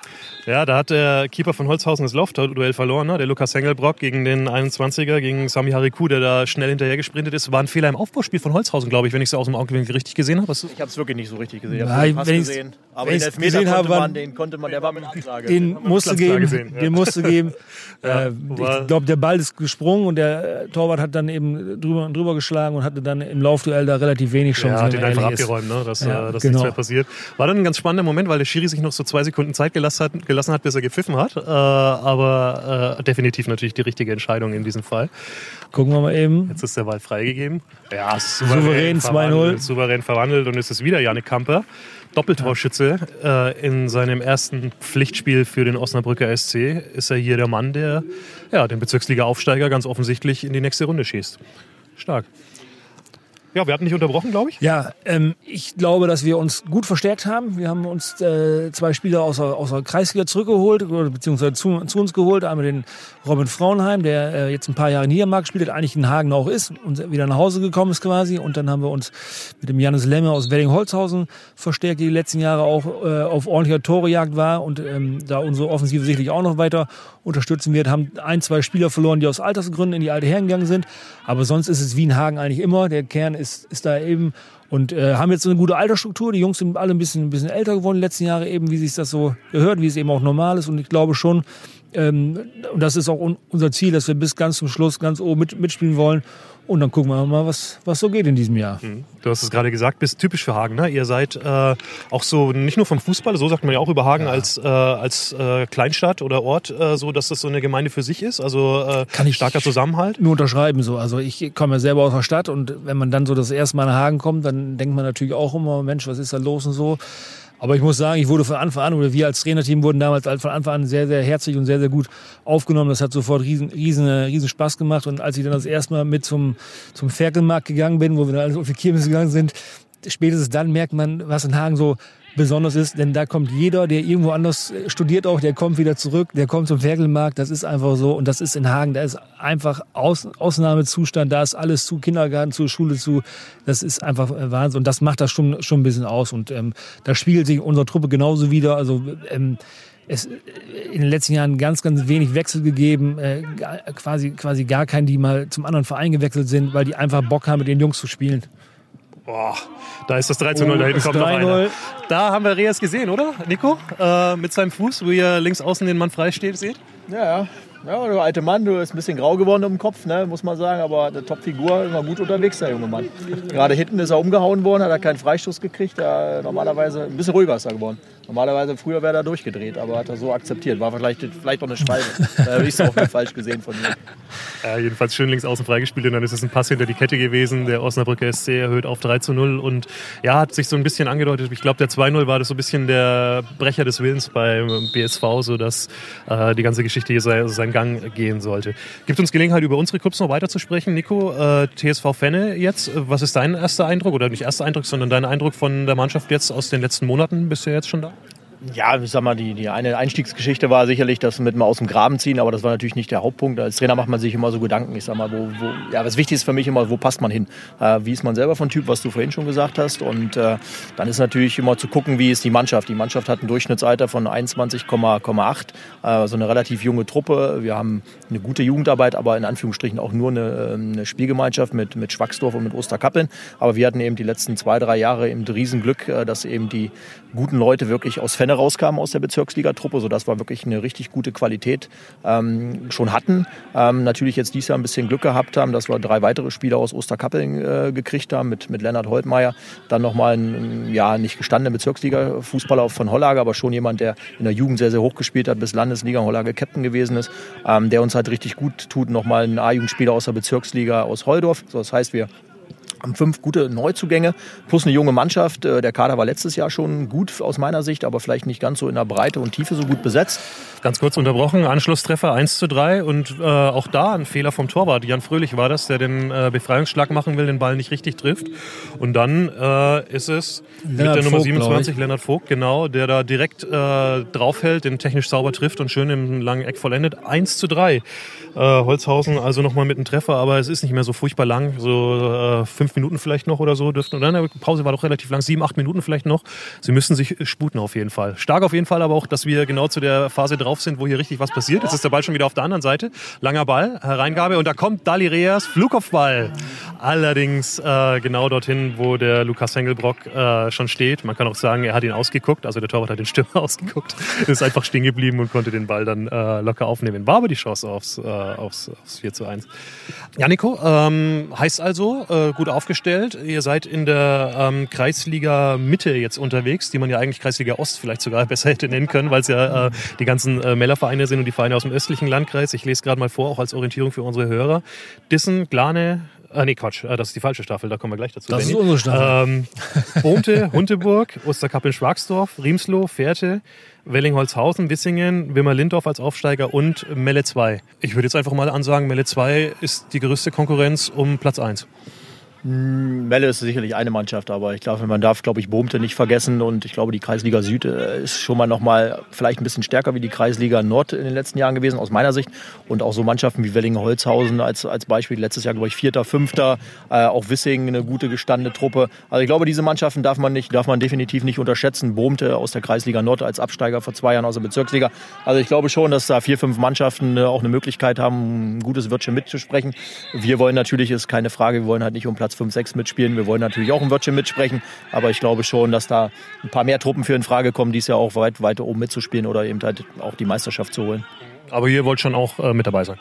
Ja, da hat der Keeper von Holzhausen das Laufduell verloren, ne? der Lukas Hengelbrock gegen den 21er, gegen Sami Hariku, der da schnell hinterher gesprintet ist. War ein Fehler im Aufbauspiel von Holzhausen, glaube ich, wenn ich es aus dem Augenwinkel richtig gesehen habe. Ich habe es wirklich nicht so richtig gesehen. Ich habe es gesehen. Aber den Elfmeter konnte habe, man, den konnte man, der war mit Ansage. Den musste geben, gesehen, ja. den musste geben. ja, äh, ich glaube, der Ball ist gesprungen und der Torwart hat dann eben drüber und drüber geschlagen und hatte dann im Laufduell da relativ wenig Chancen. Ja, hat ihn einfach abgeräumt, ne? dass, ja, dass genau. nichts mehr passiert. War dann ein ganz spannender Moment, weil der Schiri sich noch so zwei Sekunden Zeit gelassen hat, gelassen hat bis er gepfiffen hat. Äh, aber äh, definitiv natürlich die richtige Entscheidung in diesem Fall. Gucken wir mal eben. Jetzt ist der Ball freigegeben. Ja, souverän, souverän 2-0. Souverän verwandelt und es ist wieder Janik Kamper. Doppeltorschütze äh, in seinem ersten Pflichtspiel für den Osnabrücker SC ist er hier der Mann, der ja, den Bezirksliga-Aufsteiger ganz offensichtlich in die nächste Runde schießt. Stark. Ja, wir hatten nicht unterbrochen, glaube ich. Ja, ähm, ich glaube, dass wir uns gut verstärkt haben. Wir haben uns äh, zwei Spieler aus der, aus der Kreisliga zurückgeholt, beziehungsweise zu, zu, uns geholt. Einmal den Robin Frauenheim, der äh, jetzt ein paar Jahre in Niedermark spielt, eigentlich in Hagen auch ist und wieder nach Hause gekommen ist quasi. Und dann haben wir uns mit dem Janis Lemme aus Wedding-Holzhausen verstärkt, die, die letzten Jahre auch äh, auf ordentlicher Torejagd war und ähm, da unsere Offensive sicherlich auch noch weiter unterstützen wird. Haben ein, zwei Spieler verloren, die aus Altersgründen in die alte Herren gegangen sind. Aber sonst ist es wie in Hagen eigentlich immer. Der Kern ist, ist da eben und äh, haben jetzt eine gute Altersstruktur. Die Jungs sind alle ein bisschen, ein bisschen älter geworden in den letzten Jahren, eben wie sich das so gehört, wie es eben auch normal ist. Und ich glaube schon, ähm, und das ist auch un unser Ziel, dass wir bis ganz zum Schluss ganz oben mit, mitspielen wollen. Und dann gucken wir mal, was, was so geht in diesem Jahr. Mhm. Du hast es gerade gesagt, bist typisch für Hagen. Ne? Ihr seid äh, auch so, nicht nur vom Fußball, so sagt man ja auch über Hagen ja. als, äh, als äh, Kleinstadt oder Ort, äh, so dass das so eine Gemeinde für sich ist. Also äh, Kann ich starker Zusammenhalt. Nur unterschreiben so. Also ich komme ja selber aus der Stadt und wenn man dann so das erste Mal nach Hagen kommt, dann denkt man natürlich auch immer, Mensch, was ist da los und so. Aber ich muss sagen, ich wurde von Anfang an, oder wir als Trainerteam wurden damals von Anfang an sehr, sehr herzlich und sehr, sehr gut aufgenommen. Das hat sofort riesen, riesen, riesen Spaß gemacht. Und als ich dann das erste Mal mit zum, zum Ferkelmarkt gegangen bin, wo wir dann alles auf die Kirmes gegangen sind, spätestens dann merkt man, was in Hagen so besonders ist, denn da kommt jeder, der irgendwo anders studiert auch, der kommt wieder zurück, der kommt zum Ferkelmarkt, das ist einfach so und das ist in Hagen, da ist einfach Aus, Ausnahmezustand, da ist alles zu, Kindergarten zu, Schule zu, das ist einfach Wahnsinn und das macht das schon, schon ein bisschen aus und ähm, da spiegelt sich unsere Truppe genauso wieder, also ähm, es in den letzten Jahren ganz, ganz wenig Wechsel gegeben, äh, quasi, quasi gar keinen, die mal zum anderen Verein gewechselt sind, weil die einfach Bock haben, mit den Jungs zu spielen. Boah, da ist das 3 zu 0, oh, da hinten kommt noch einer. Da haben wir Reas gesehen, oder, Nico? Äh, mit seinem Fuß, wo ihr links außen den Mann frei steht, seht? Ja, ja. Ja, der alte Mann, du bist ein bisschen grau geworden im Kopf, ne, muss man sagen, aber eine Top-Figur, immer gut unterwegs, der junge Mann. Gerade hinten ist er umgehauen worden, hat er keinen Freistoß gekriegt. Er, normalerweise ein bisschen ruhiger ist er geworden. Normalerweise früher wäre er durchgedreht, aber hat er so akzeptiert. War vielleicht, vielleicht auch eine Schwalbe. da habe ich es auch falsch gesehen von mir. Ja, jedenfalls schön links außen freigespielt und dann ist es ein Pass hinter die Kette gewesen. Der Osnabrücker SC erhöht auf 3 zu 0 und ja, hat sich so ein bisschen angedeutet. Ich glaube, der 2-0 war das so ein bisschen der Brecher des Willens beim BSV, sodass äh, die ganze Geschichte hier seinen Gang gehen sollte. Gibt uns Gelegenheit, über unsere Clubs noch weiter zu sprechen. Nico, äh, TSV Fenne jetzt, was ist dein erster Eindruck oder nicht erster Eindruck, sondern dein Eindruck von der Mannschaft jetzt aus den letzten Monaten? Bist du jetzt schon da? Ja, ich sag mal, die, die eine Einstiegsgeschichte war sicherlich das mit mal aus dem Graben ziehen, aber das war natürlich nicht der Hauptpunkt. Als Trainer macht man sich immer so Gedanken. Ich sag mal, wo, wo ja, was wichtig ist für mich immer, wo passt man hin? Äh, wie ist man selber von Typ, was du vorhin schon gesagt hast? Und äh, dann ist natürlich immer zu gucken, wie ist die Mannschaft. Die Mannschaft hat ein Durchschnittsalter von 21,8, äh, also eine relativ junge Truppe. Wir haben eine gute Jugendarbeit, aber in Anführungsstrichen auch nur eine, ähm, eine Spielgemeinschaft mit, mit Schwacksdorf und mit Osterkappeln. Aber wir hatten eben die letzten zwei, drei Jahre eben Riesenglück, äh, dass eben die guten Leute wirklich aus Fenne rauskamen aus der Bezirksligatruppe, sodass wir wirklich eine richtig gute Qualität ähm, schon hatten. Ähm, natürlich jetzt dieses Jahr ein bisschen Glück gehabt haben, dass wir drei weitere Spieler aus Osterkappeln äh, gekriegt haben, mit, mit Lennart Holtmeier. Dann nochmal ein, ja, nicht gestandener Bezirksliga-Fußballer von Hollage, aber schon jemand, der in der Jugend sehr, sehr hoch gespielt hat, bis Landesliga Hollage Captain gewesen ist, ähm, der uns halt richtig gut tut. Nochmal ein A-Jugendspieler aus der Bezirksliga aus Holdorf. So, das heißt, wir haben fünf gute Neuzugänge plus eine junge Mannschaft. Äh, der Kader war letztes Jahr schon gut aus meiner Sicht, aber vielleicht nicht ganz so in der Breite und Tiefe so gut besetzt. Ganz kurz unterbrochen, Anschlusstreffer 1 zu 3 und äh, auch da ein Fehler vom Torwart. Jan Fröhlich war das, der den äh, Befreiungsschlag machen will, den Ball nicht richtig trifft. Und dann äh, ist es Lennart mit der Nummer 27, Lennart Vogt, genau, der da direkt äh, draufhält, den technisch sauber trifft und schön im langen Eck vollendet. 1 zu 3. Äh, Holzhausen also nochmal mit einem Treffer, aber es ist nicht mehr so furchtbar lang, so äh, Minuten vielleicht noch oder so dürften. Oder die Pause war doch relativ lang, sieben, acht Minuten vielleicht noch. Sie müssen sich sputen auf jeden Fall. Stark auf jeden Fall, aber auch, dass wir genau zu der Phase drauf sind, wo hier richtig was passiert. Jetzt ist der Ball schon wieder auf der anderen Seite. Langer Ball, Hereingabe und da kommt Dali Reas, Flugkopfball. Allerdings äh, genau dorthin, wo der Lukas Hengelbrock äh, schon steht. Man kann auch sagen, er hat ihn ausgeguckt, also der Torwart hat den Stürmer ausgeguckt, ist einfach stehen geblieben und konnte den Ball dann äh, locker aufnehmen. War aber die Chance aufs, äh, aufs, aufs 4 zu 1. Ja, Nico, ähm, heißt also, äh, gut aufgestellt. Ihr seid in der ähm, Kreisliga Mitte jetzt unterwegs, die man ja eigentlich Kreisliga Ost vielleicht sogar besser hätte nennen können, weil es ja äh, die ganzen äh, Mellervereine sind und die Vereine aus dem östlichen Landkreis. Ich lese gerade mal vor, auch als Orientierung für unsere Hörer. Dissen, Glane, Ah, nee, Quatsch, äh, das ist die falsche Staffel, da kommen wir gleich dazu. Das Benny. ist unsere Staffel. Ähm, Bohmte, Hunteburg, Osterkappeln-Schwagsdorf, Riemsloh, Fährte, Wellingholzhausen, Wissingen, Wimmer-Lindorf als Aufsteiger und Melle 2. Ich würde jetzt einfach mal ansagen, Melle 2 ist die größte Konkurrenz um Platz 1. Hm, Melle ist sicherlich eine Mannschaft, aber ich glaube, man darf, glaube ich, Bohmte nicht vergessen und ich glaube, die Kreisliga Süd äh, ist schon mal noch mal vielleicht ein bisschen stärker wie die Kreisliga Nord in den letzten Jahren gewesen, aus meiner Sicht. Und auch so Mannschaften wie Wellingen-Holzhausen als, als Beispiel, letztes Jahr, glaube ich, Vierter, Fünfter, äh, auch Wissingen, eine gute gestandene Truppe. Also ich glaube, diese Mannschaften darf man nicht, darf man definitiv nicht unterschätzen. Bohmte aus der Kreisliga Nord als Absteiger vor zwei Jahren aus der Bezirksliga. Also ich glaube schon, dass da vier, fünf Mannschaften äh, auch eine Möglichkeit haben, ein gutes Wörtchen mitzusprechen. Wir wollen natürlich, ist keine Frage, wir wollen halt nicht um Platz 5, 6 mitspielen. Wir wollen natürlich auch ein Wörtchen mitsprechen, aber ich glaube schon, dass da ein paar mehr Truppen für in Frage kommen, dies ja auch weit weiter oben mitzuspielen oder eben halt auch die Meisterschaft zu holen. Aber ihr wollt schon auch äh, mit dabei sein.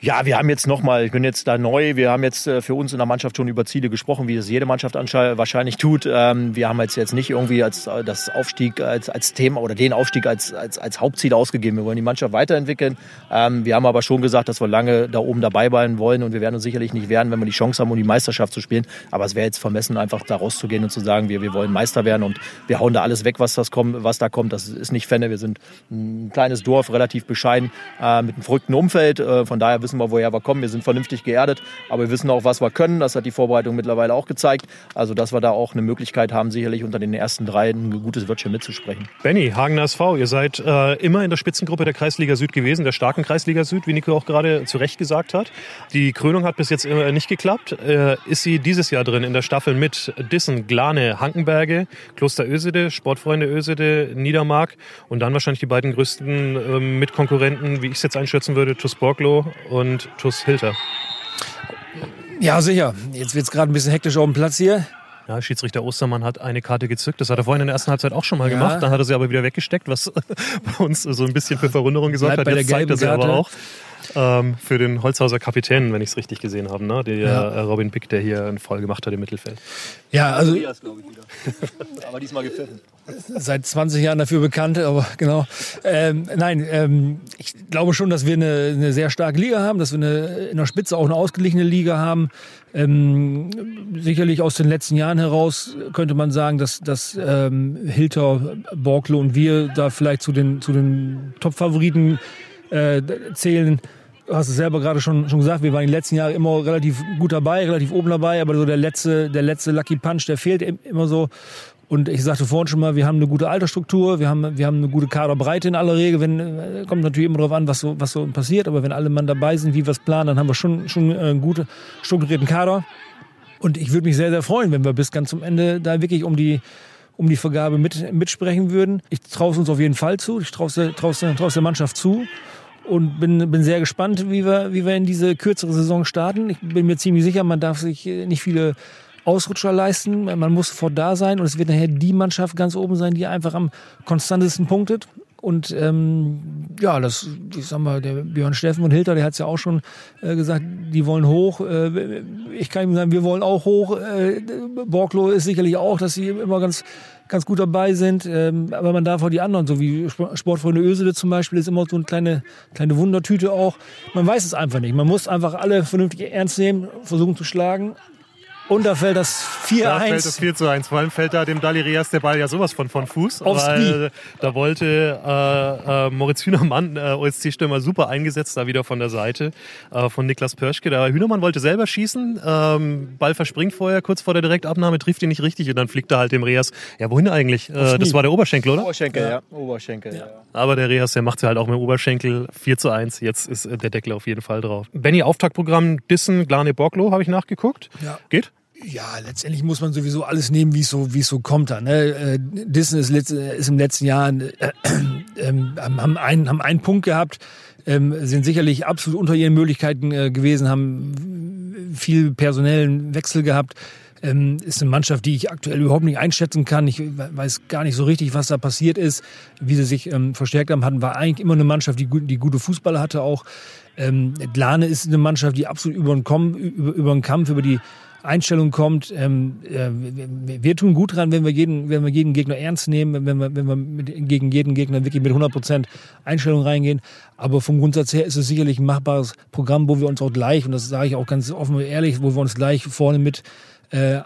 Ja, wir haben jetzt nochmal, ich bin jetzt da neu, wir haben jetzt äh, für uns in der Mannschaft schon über Ziele gesprochen, wie es jede Mannschaft wahrscheinlich tut. Ähm, wir haben jetzt, jetzt nicht irgendwie als äh, das Aufstieg als, als Thema oder den Aufstieg als, als, als Hauptziel ausgegeben. Wir wollen die Mannschaft weiterentwickeln. Ähm, wir haben aber schon gesagt, dass wir lange da oben dabei bleiben wollen und wir werden uns sicherlich nicht werden, wenn wir die Chance haben, um die Meisterschaft zu spielen. Aber es wäre jetzt vermessen, einfach da rauszugehen und zu sagen, wir, wir wollen Meister werden und wir hauen da alles weg, was, das kommt, was da kommt. Das ist nicht Fenne. Wir sind ein kleines Dorf, relativ bescheiden, äh, mit einem verrückten Umfeld. Von daher wissen wir, woher wir kommen. Wir sind vernünftig geerdet, aber wir wissen auch, was wir können. Das hat die Vorbereitung mittlerweile auch gezeigt. Also, dass wir da auch eine Möglichkeit haben, sicherlich unter den ersten drei ein gutes Wörtchen mitzusprechen. Benny, Hagen SV, ihr seid äh, immer in der Spitzengruppe der Kreisliga Süd gewesen, der starken Kreisliga Süd, wie Nico auch gerade zu Recht gesagt hat. Die Krönung hat bis jetzt äh, nicht geklappt. Äh, ist sie dieses Jahr drin in der Staffel mit Dissen, Glane, Hankenberge, Kloster Ösede, Sportfreunde Ösede, Niedermark und dann wahrscheinlich die beiden größten äh, Mitkonkurrenten, wie ich es jetzt einschätzen würde, TuS Borglo und TuS Hilter. Ja, sicher. Jetzt wird es gerade ein bisschen hektisch auf dem Platz hier. Ja, Schiedsrichter Ostermann hat eine Karte gezückt. Das hat er vorhin in der ersten Halbzeit auch schon mal ja. gemacht. Dann hat er sie aber wieder weggesteckt, was bei uns so ein bisschen für Verwunderung gesorgt Bleibt hat. Jetzt zeigt er sie aber auch ähm, für den Holzhauser Kapitän, wenn ich es richtig gesehen habe, ne? Der ja. Äh, Robin Pick, der hier einen Fall gemacht hat im Mittelfeld. Ja, also. aber diesmal gepfiffen. Seit 20 Jahren dafür bekannt, aber genau. Ähm, nein, ähm, ich glaube schon, dass wir eine, eine, sehr starke Liga haben, dass wir eine, in der Spitze auch eine ausgeglichene Liga haben. Ähm, sicherlich aus den letzten Jahren heraus könnte man sagen, dass, dass ähm, Hilter, Borklo und wir da vielleicht zu den, zu den Top-Favoriten äh, zählen. Hast es selber gerade schon, schon gesagt, wir waren die letzten Jahre immer relativ gut dabei, relativ oben dabei, aber so der letzte, der letzte Lucky Punch, der fehlt immer so. Und ich sagte vorhin schon mal, wir haben eine gute Altersstruktur, wir haben, wir haben eine gute Kaderbreite in aller Regel. Wenn, äh, kommt natürlich immer darauf an, was so, was so passiert, aber wenn alle Mann dabei sind, wie wir es planen, dann haben wir schon, schon einen guten, strukturierten Kader. Und ich würde mich sehr, sehr freuen, wenn wir bis ganz zum Ende da wirklich um die, um die Vergabe mit, mitsprechen würden. Ich traue es uns auf jeden Fall zu. Ich traue es der, der Mannschaft zu und bin, bin sehr gespannt, wie wir, wie wir in diese kürzere Saison starten. Ich bin mir ziemlich sicher, man darf sich nicht viele Ausrutscher leisten. Man muss sofort da sein und es wird nachher die Mannschaft ganz oben sein, die einfach am konstantesten punktet. Und ähm, ja, das, ich sag mal, der Björn Steffen und Hilter, der hat es ja auch schon äh, gesagt, die wollen hoch. Äh, ich kann ihm sagen, wir wollen auch hoch. Äh, Borglo ist sicherlich auch, dass sie immer ganz ganz gut dabei sind. Ähm, aber man darf auch die anderen, so wie Sportfreunde Ösele zum Beispiel, ist immer so eine kleine, kleine Wundertüte auch. Man weiß es einfach nicht. Man muss einfach alle vernünftig ernst nehmen, versuchen zu schlagen. Und da fällt das 4-1. Da fällt das 4 zu 1. Vor allem fällt da dem Dalirias der Ball ja sowas von, von Fuß. Aufs weil Knie. da wollte äh, äh, Moritz Hühnermann, äh, OSC-Stürmer, super eingesetzt, da wieder von der Seite äh, von Niklas Pörschke. Der Hühnermann wollte selber schießen. Ähm, Ball verspringt vorher, kurz vor der Direktabnahme, trifft ihn nicht richtig und dann fliegt er halt dem Reas. Ja, wohin eigentlich? Äh, das war der Oberschenkel, oder? Oberschenkel, ja. ja. Oberschenkel, ja. Aber der Reas, der macht ja halt auch mit dem Oberschenkel 4 zu 1. Jetzt ist äh, der Deckel auf jeden Fall drauf. Benny, Auftaktprogramm Dissen, Glane, Borglo, habe ich nachgeguckt. Ja. Geht? Ja, letztendlich muss man sowieso alles nehmen, wie so, es so kommt. Da, ne? Äh, Disney ist, ist, im letzten Jahr äh, äh, haben, einen, haben einen Punkt gehabt, ähm, sind sicherlich absolut unter ihren Möglichkeiten äh, gewesen, haben viel personellen Wechsel gehabt. Ähm, ist eine Mannschaft, die ich aktuell überhaupt nicht einschätzen kann. Ich weiß gar nicht so richtig, was da passiert ist, wie sie sich ähm, verstärkt haben. Hatten war eigentlich immer eine Mannschaft, die, die gute Fußballer hatte auch. Ähm, Glane ist eine Mannschaft, die absolut über den, Kom über, über den Kampf, über die Einstellung kommt. Ähm, äh, wir tun gut dran, wenn wir jeden, wenn wir jeden Gegner ernst nehmen, wenn wir, wenn wir mit, gegen jeden Gegner wirklich mit 100% Einstellung reingehen. Aber vom Grundsatz her ist es sicherlich ein machbares Programm, wo wir uns auch gleich, und das sage ich auch ganz offen und ehrlich, wo wir uns gleich vorne mit äh,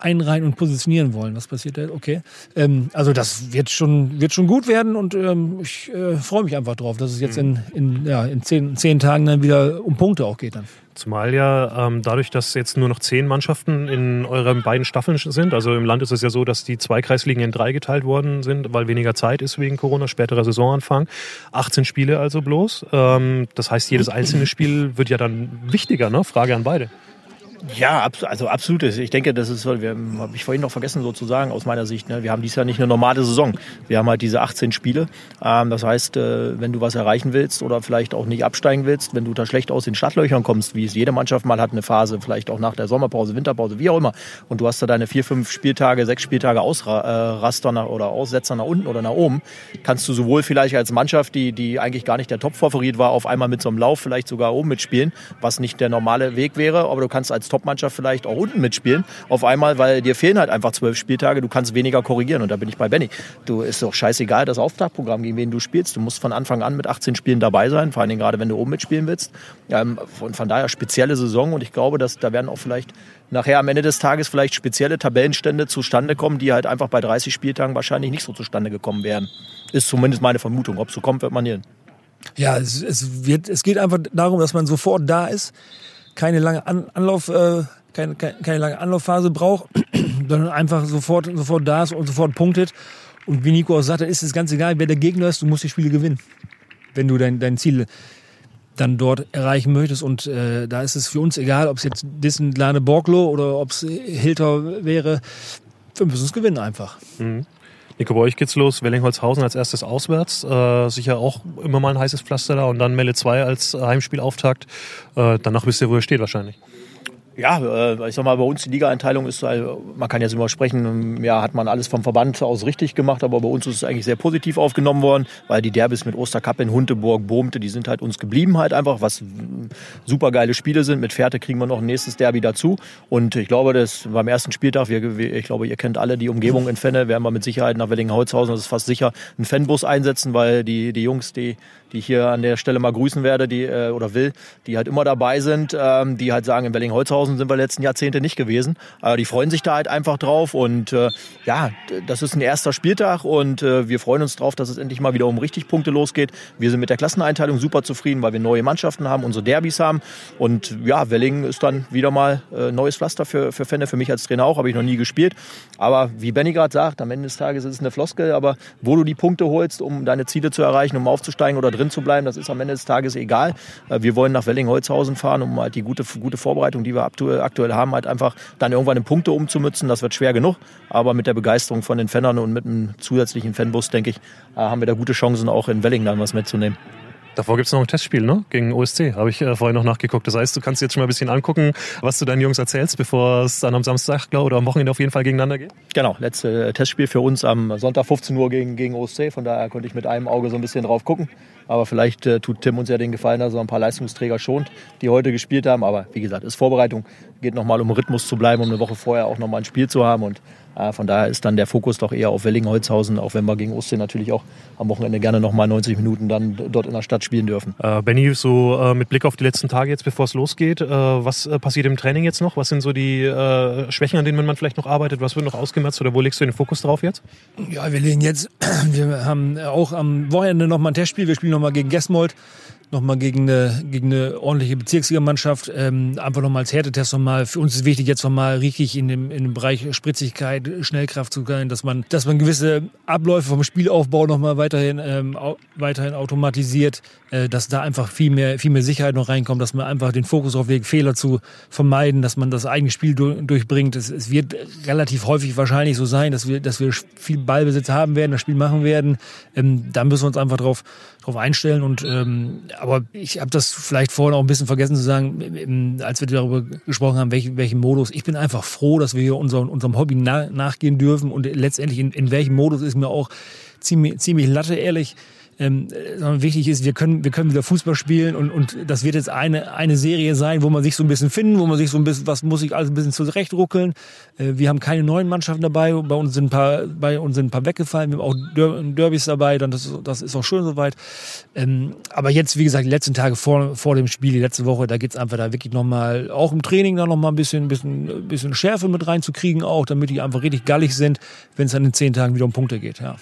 einreihen und positionieren wollen. Was passiert da? Okay. Ähm, also das wird schon, wird schon gut werden und ähm, ich äh, freue mich einfach drauf, dass es jetzt mhm. in, in, ja, in zehn, zehn Tagen dann wieder um Punkte auch geht dann. Zumal ja ähm, dadurch, dass jetzt nur noch zehn Mannschaften in euren beiden Staffeln sind, also im Land ist es ja so, dass die zwei Kreisligen in drei geteilt worden sind, weil weniger Zeit ist wegen Corona, späterer Saisonanfang. 18 Spiele also bloß. Ähm, das heißt, jedes einzelne Spiel wird ja dann wichtiger, ne? Frage an beide. Ja, also absolut. Ich denke, das ist, habe ich vorhin noch vergessen so zu sagen, aus meiner Sicht. Ne? Wir haben dieses Jahr nicht eine normale Saison. Wir haben halt diese 18 Spiele. Ähm, das heißt, äh, wenn du was erreichen willst oder vielleicht auch nicht absteigen willst, wenn du da schlecht aus den Startlöchern kommst, wie es jede Mannschaft mal hat, eine Phase, vielleicht auch nach der Sommerpause, Winterpause, wie auch immer, und du hast da deine vier, fünf Spieltage, sechs Spieltage Ausraster nach, oder Aussetzer nach unten oder nach oben, kannst du sowohl vielleicht als Mannschaft, die, die eigentlich gar nicht der Top-Favorit war, auf einmal mit so einem Lauf vielleicht sogar oben mitspielen, was nicht der normale Weg wäre, aber du kannst als Top-Mannschaft vielleicht auch unten mitspielen. Auf einmal, weil dir fehlen halt einfach zwölf Spieltage, du kannst weniger korrigieren. Und da bin ich bei Benny. Du ist doch scheißegal, das Auftaktprogramm, gegen wen du spielst. Du musst von Anfang an mit 18 Spielen dabei sein, vor Dingen gerade, wenn du oben mitspielen willst. Ähm, von, von daher spezielle Saison und ich glaube, dass da werden auch vielleicht nachher am Ende des Tages vielleicht spezielle Tabellenstände zustande kommen, die halt einfach bei 30 Spieltagen wahrscheinlich nicht so zustande gekommen wären. Ist zumindest meine Vermutung. Ob es so kommt, wird man hier. Ja, es, es, wird, es geht einfach darum, dass man sofort da ist, keine lange An Anlauf, äh, keine, keine, keine lange Anlaufphase braucht, sondern einfach sofort, sofort da ist und sofort punktet. Und wie Nico auch sagte, ist es ganz egal, wer der Gegner ist, du musst die Spiele gewinnen. Wenn du dein, dein Ziel dann dort erreichen möchtest. Und äh, da ist es für uns egal, ob es jetzt Dissen Lane Borglo oder ob es Hilter wäre. Wir müssen es gewinnen einfach. Mhm. Nico, bei euch geht's los. Wellingholzhausen als erstes auswärts. Äh, sicher auch immer mal ein heißes Pflaster da. Und dann Melle 2 als Heimspielauftakt. Äh, danach wisst ihr, wo ihr steht wahrscheinlich ja, äh, ich sag mal, bei uns die Liga-Einteilung ist, äh, man kann jetzt immer sprechen, ja, hat man alles vom Verband aus richtig gemacht, aber bei uns ist es eigentlich sehr positiv aufgenommen worden, weil die Derbys mit Osterkappeln, Hunteburg, Bohmte, die sind halt uns geblieben halt einfach, was super geile Spiele sind. Mit Fährte kriegen wir noch ein nächstes Derby dazu und ich glaube, dass beim ersten Spieltag, wir, ich glaube, ihr kennt alle die Umgebung in Fenne, werden wir mit Sicherheit nach Wellingholzhausen, das ist fast sicher, einen Fanbus einsetzen, weil die, die Jungs, die die ich hier an der Stelle mal grüßen werde, die äh, oder will, die halt immer dabei sind, ähm, die halt sagen, in Berlin-Holzhausen sind wir letzten Jahrzehnte nicht gewesen. Aber die freuen sich da halt einfach drauf und äh, ja, das ist ein erster Spieltag und äh, wir freuen uns drauf, dass es endlich mal wieder um richtig Punkte losgeht. Wir sind mit der Klasseneinteilung super zufrieden, weil wir neue Mannschaften haben, unsere Derbys haben und ja, Welling ist dann wieder mal äh, neues Pflaster für, für Fenne, für mich als Trainer auch, habe ich noch nie gespielt. Aber wie Benny gerade sagt, am Ende des Tages ist es eine Floskel, aber wo du die Punkte holst, um deine Ziele zu erreichen, um aufzusteigen oder drin zu bleiben, das ist am Ende des Tages egal. Äh, wir wollen nach Wellingholzhausen fahren, um halt die gute, gute Vorbereitung, die wir aktuell haben, halt einfach dann irgendwann in Punkte umzumützen. Das wird schwer genug, aber mit der Begeisterung von den Fannern und mit einem zusätzlichen Fanbus, denke ich, äh, haben wir da gute Chancen, auch in Welling dann was mitzunehmen. Davor gibt es noch ein Testspiel, ne? Gegen OSC. Habe ich äh, vorher noch nachgeguckt. Das heißt, du kannst jetzt schon mal ein bisschen angucken, was du deinen Jungs erzählst, bevor es dann am Samstag glaub, oder am Wochenende auf jeden Fall gegeneinander geht. Genau, letzte Testspiel für uns am Sonntag 15 Uhr gegen, gegen OSC. Von daher konnte ich mit einem Auge so ein bisschen drauf gucken. Aber vielleicht äh, tut Tim uns ja den Gefallen, dass er ein paar Leistungsträger schont, die heute gespielt haben. Aber wie gesagt, ist Vorbereitung. Geht nochmal um Rhythmus zu bleiben, um eine Woche vorher auch nochmal ein Spiel zu haben. Und äh, von daher ist dann der Fokus doch eher auf Wellingholzhausen, auch wenn wir gegen Ostsee natürlich auch am Wochenende gerne nochmal 90 Minuten dann dort in der Stadt spielen dürfen. Äh, Benny, so äh, mit Blick auf die letzten Tage jetzt, bevor es losgeht, äh, was äh, passiert im Training jetzt noch? Was sind so die äh, Schwächen, an denen man vielleicht noch arbeitet? Was wird noch ausgemerzt oder wo legst du den Fokus drauf jetzt? Ja, wir legen jetzt, wir haben auch am Wochenende nochmal ein Testspiel. Wir spielen nochmal gegen Gesmold nochmal gegen eine, gegen eine ordentliche Bezirksligamannschaft. Ähm, einfach nochmal als Härtetest nochmal. Für uns ist wichtig, jetzt nochmal richtig in dem, in dem Bereich Spritzigkeit, Schnellkraft zu sein, dass man, dass man gewisse Abläufe vom Spielaufbau nochmal weiterhin, ähm, weiterhin automatisiert, äh, dass da einfach viel mehr, viel mehr Sicherheit noch reinkommt, dass man einfach den Fokus auf legt, Fehler zu vermeiden, dass man das eigene Spiel durch, durchbringt. Es, es wird relativ häufig wahrscheinlich so sein, dass wir, dass wir viel Ballbesitz haben werden, das Spiel machen werden. Ähm, da müssen wir uns einfach drauf, drauf einstellen. Und ähm, aber ich habe das vielleicht vorhin auch ein bisschen vergessen zu sagen, als wir darüber gesprochen haben, welchen, welchen Modus. Ich bin einfach froh, dass wir hier unserem, unserem Hobby na, nachgehen dürfen. Und letztendlich in, in welchem Modus ist mir auch ziemlich, ziemlich latte, ehrlich ähm, sondern wichtig ist, wir können, wir können wieder Fußball spielen und, und das wird jetzt eine, eine Serie sein, wo man sich so ein bisschen finden, wo man sich so ein bisschen, was muss ich alles ein bisschen zurechtruckeln. Äh, wir haben keine neuen Mannschaften dabei, bei uns sind ein paar, bei uns sind ein paar weggefallen, wir haben auch Der Derbys dabei, dann das, das ist auch schön soweit. Ähm, aber jetzt, wie gesagt, die letzten Tage vor, vor dem Spiel, die letzte Woche, da geht's einfach da wirklich nochmal, auch im Training da nochmal ein bisschen, bisschen, bisschen Schärfe mit reinzukriegen auch, damit die einfach richtig gallig sind, wenn es dann in zehn Tagen wieder um Punkte geht, ja.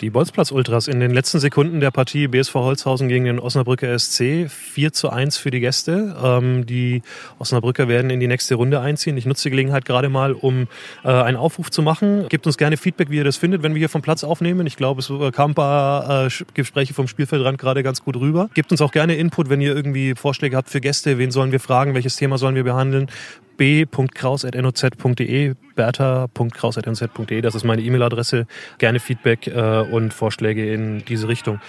Die Bolzplatz-Ultras in den letzten Sekunden der Partie BSV Holzhausen gegen den Osnabrücker SC 4 zu 1 für die Gäste. Ähm, die Osnabrücker werden in die nächste Runde einziehen. Ich nutze die Gelegenheit gerade mal, um äh, einen Aufruf zu machen. Gebt uns gerne Feedback, wie ihr das findet, wenn wir hier vom Platz aufnehmen. Ich glaube, es kam ein paar äh, Gespräche vom Spielfeldrand gerade ganz gut rüber. Gebt uns auch gerne Input, wenn ihr irgendwie Vorschläge habt für Gäste. Wen sollen wir fragen? Welches Thema sollen wir behandeln? b.kraus.noz.de, bertha.kraus.noz.de, das ist meine E-Mail-Adresse. Gerne Feedback äh, und Vorschläge in diese Richtung.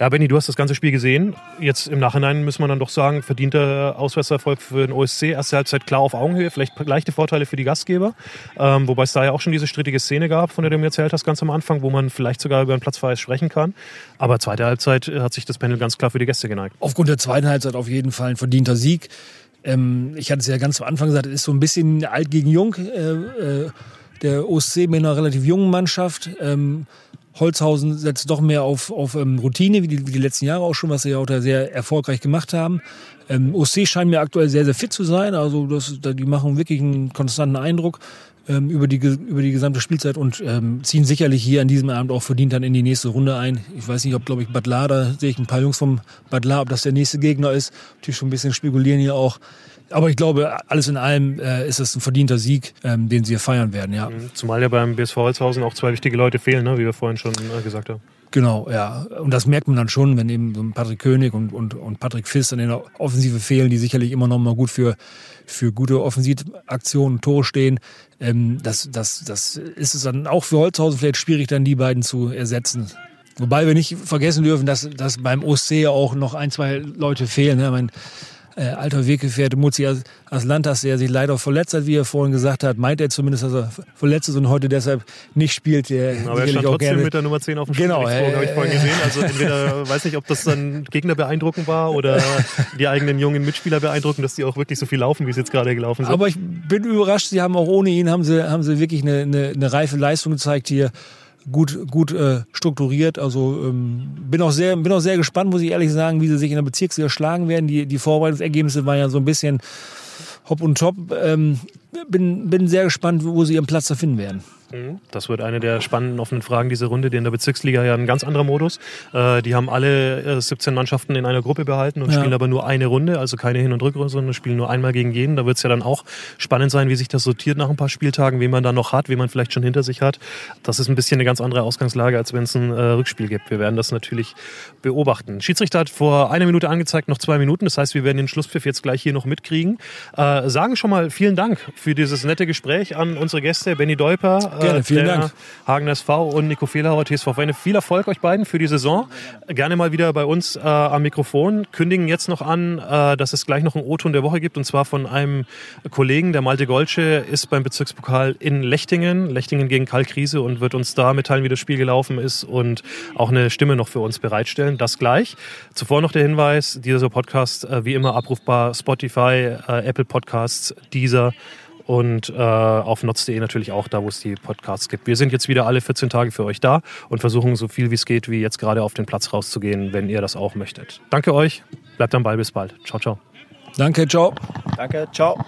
Ja, Benny, du hast das ganze Spiel gesehen. Jetzt im Nachhinein muss man dann doch sagen, verdienter Auswärtserfolg für den OSC. Erste Halbzeit klar auf Augenhöhe, vielleicht leichte Vorteile für die Gastgeber. Ähm, wobei es da ja auch schon diese strittige Szene gab, von der du mir erzählt hast, ganz am Anfang, wo man vielleicht sogar über einen Platzverweis sprechen kann. Aber zweite Halbzeit hat sich das Panel ganz klar für die Gäste geneigt. Aufgrund der zweiten Halbzeit auf jeden Fall ein verdienter Sieg. Ähm, ich hatte es ja ganz am Anfang gesagt, es ist so ein bisschen alt gegen jung. Äh, äh, der OSC mit einer relativ jungen Mannschaft. Ähm, Holzhausen setzt doch mehr auf, auf ähm, Routine, wie die, wie die letzten Jahre auch schon, was sie ja auch da sehr erfolgreich gemacht haben. Ähm, OC scheint mir aktuell sehr, sehr fit zu sein. Also das, die machen wirklich einen konstanten Eindruck ähm, über, die, über die gesamte Spielzeit und ähm, ziehen sicherlich hier an diesem Abend auch verdient dann in die nächste Runde ein. Ich weiß nicht, ob, glaube ich, Badlar, da sehe ich ein paar Jungs vom Badlar, ob das der nächste Gegner ist. Natürlich schon ein bisschen spekulieren hier auch. Aber ich glaube, alles in allem äh, ist es ein verdienter Sieg, ähm, den sie hier feiern werden, ja. Mhm. Zumal ja beim BSV Holzhausen auch zwei wichtige Leute fehlen, ne? wie wir vorhin schon äh, gesagt haben. Genau, ja. Und das merkt man dann schon, wenn eben so Patrick König und, und, und Patrick Fiss in der Offensive fehlen, die sicherlich immer noch mal gut für, für gute Offensivaktionen, Tore stehen. Ähm, das, das, das ist es dann auch für Holzhausen vielleicht schwierig, dann die beiden zu ersetzen. Wobei wir nicht vergessen dürfen, dass, dass beim OSC auch noch ein, zwei Leute fehlen. Ne? Ich meine, äh, alter Weggefährte Mutzi Aslantas, der sich leider verletzt hat, wie er vorhin gesagt hat, meint er zumindest, dass er verletzt ist und heute deshalb nicht spielt. Der Aber er stand trotzdem mit der Nummer 10 auf dem genau, äh, habe ich vorhin gesehen. Also entweder, weiß nicht, ob das dann Gegner beeindruckend war oder die eigenen jungen Mitspieler beeindrucken, dass die auch wirklich so viel laufen, wie es jetzt gerade gelaufen sind. Aber ich bin überrascht, sie haben auch ohne ihn, haben sie, haben sie wirklich eine, eine, eine reife Leistung gezeigt hier gut, gut äh, strukturiert. Also ähm, bin, auch sehr, bin auch sehr gespannt, muss ich ehrlich sagen, wie sie sich in der Bezirksliga schlagen werden. Die, die Vorbereitungsergebnisse waren ja so ein bisschen hopp und top. Ähm, bin, bin sehr gespannt, wo sie ihren Platz da finden werden. Mhm. Das wird eine der spannenden offenen Fragen dieser Runde, die in der Bezirksliga ja ein ganz anderer Modus. Äh, die haben alle 17 äh, Mannschaften in einer Gruppe behalten und ja. spielen aber nur eine Runde, also keine Hin- und Rückrunde, sondern spielen nur einmal gegen jeden. Da wird es ja dann auch spannend sein, wie sich das sortiert nach ein paar Spieltagen, wen man dann noch hat, wen man vielleicht schon hinter sich hat. Das ist ein bisschen eine ganz andere Ausgangslage, als wenn es ein äh, Rückspiel gibt. Wir werden das natürlich beobachten. Schiedsrichter hat vor einer Minute angezeigt, noch zwei Minuten. Das heißt, wir werden den Schlusspfiff jetzt gleich hier noch mitkriegen. Äh, sagen schon mal vielen Dank für dieses nette Gespräch an unsere Gäste, Benny Deuper, Gerne, vielen Dank. Hagen SV und Nico Fehlhauer, TSV Feine. Viel Erfolg euch beiden für die Saison. Gerne mal wieder bei uns äh, am Mikrofon. Kündigen jetzt noch an, äh, dass es gleich noch einen O-Ton der Woche gibt und zwar von einem Kollegen, der Malte Golsche, ist beim Bezirkspokal in Lechtingen, Lechtingen gegen Kalkrise und wird uns da mitteilen, wie das Spiel gelaufen ist und auch eine Stimme noch für uns bereitstellen. Das gleich. Zuvor noch der Hinweis, dieser Podcast äh, wie immer abrufbar Spotify, äh, Apple Podcasts, dieser und äh, auf notz.de natürlich auch da, wo es die Podcasts gibt. Wir sind jetzt wieder alle 14 Tage für euch da und versuchen so viel wie es geht, wie jetzt gerade auf den Platz rauszugehen, wenn ihr das auch möchtet. Danke euch, bleibt am Ball, bis bald. Ciao, ciao. Danke, ciao. Danke, ciao.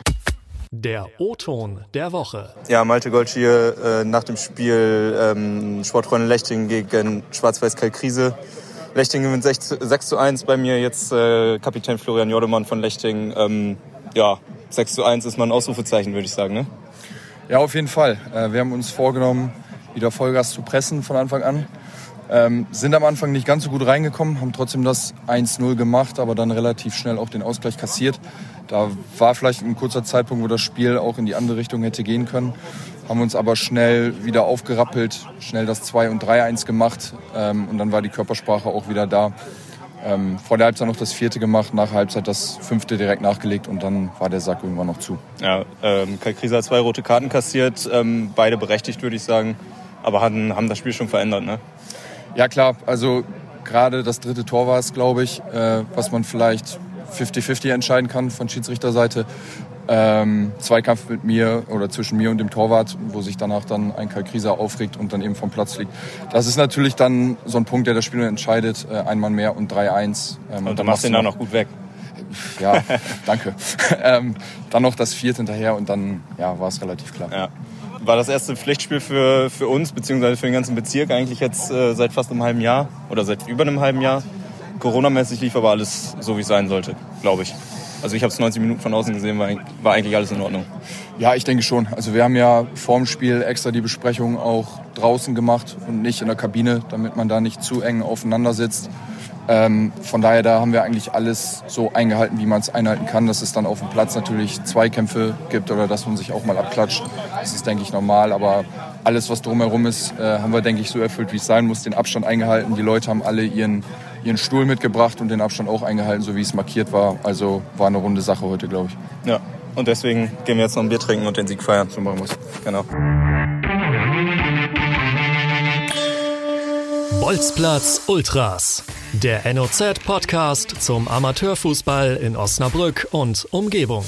Der O-Ton der Woche. Ja, Malte Gold hier äh, nach dem Spiel ähm, Sportfreunde Lechting gegen Schwarz-Weiß Kalkrise. Lechting gewinnt 6, 6 zu 1 bei mir, jetzt äh, Kapitän Florian Jordemann von Lechting. Ähm, ja, 6 zu 1 ist mal ein Ausrufezeichen, würde ich sagen. Ne? Ja, auf jeden Fall. Äh, wir haben uns vorgenommen, wieder Vollgas zu pressen von Anfang an. Ähm, sind am Anfang nicht ganz so gut reingekommen, haben trotzdem das 1-0 gemacht, aber dann relativ schnell auch den Ausgleich kassiert. Da war vielleicht ein kurzer Zeitpunkt, wo das Spiel auch in die andere Richtung hätte gehen können. Haben uns aber schnell wieder aufgerappelt, schnell das 2 und 3-1 gemacht ähm, und dann war die Körpersprache auch wieder da. Ähm, vor der Halbzeit noch das vierte gemacht, nach der Halbzeit das fünfte direkt nachgelegt und dann war der Sack irgendwann noch zu. Ja, ähm, Kai Krise hat zwei rote Karten kassiert, ähm, beide berechtigt, würde ich sagen, aber haben, haben das Spiel schon verändert, ne? Ja, klar. Also gerade das dritte Tor war es, glaube ich, äh, was man vielleicht 50-50 entscheiden kann von Schiedsrichterseite ähm, Zweikampf mit mir oder zwischen mir und dem Torwart, wo sich danach dann ein Kalkrisa aufregt und dann eben vom Platz fliegt. Das ist natürlich dann so ein Punkt, der das Spiel entscheidet. Äh, ein Mann mehr und 3-1. Ähm, und dann machst du ihn dann noch gut weg. Ja, danke. ähm, dann noch das vierte hinterher und dann ja, war es relativ klar. Ja. War das erste Pflichtspiel für, für uns, beziehungsweise für den ganzen Bezirk eigentlich jetzt äh, seit fast einem halben Jahr oder seit über einem halben Jahr. Corona-mäßig lief aber alles so, wie es sein sollte, glaube ich. Also ich habe es 90 Minuten von außen gesehen, war, war eigentlich alles in Ordnung. Ja, ich denke schon. Also wir haben ja vorm Spiel extra die Besprechung auch draußen gemacht und nicht in der Kabine, damit man da nicht zu eng aufeinander sitzt. Ähm, von daher, da haben wir eigentlich alles so eingehalten, wie man es einhalten kann. Dass es dann auf dem Platz natürlich Zweikämpfe gibt oder dass man sich auch mal abklatscht. Das ist, denke ich, normal. Aber alles, was drumherum ist, äh, haben wir, denke ich, so erfüllt, wie es sein muss. Den Abstand eingehalten. Die Leute haben alle ihren, ihren Stuhl mitgebracht und den Abstand auch eingehalten, so wie es markiert war. Also war eine runde Sache heute, glaube ich. Ja, und deswegen gehen wir jetzt noch ein Bier trinken und den Sieg feiern. So machen wir es. Genau. Bolzplatz Ultras. Der NOZ-Podcast zum Amateurfußball in Osnabrück und Umgebung.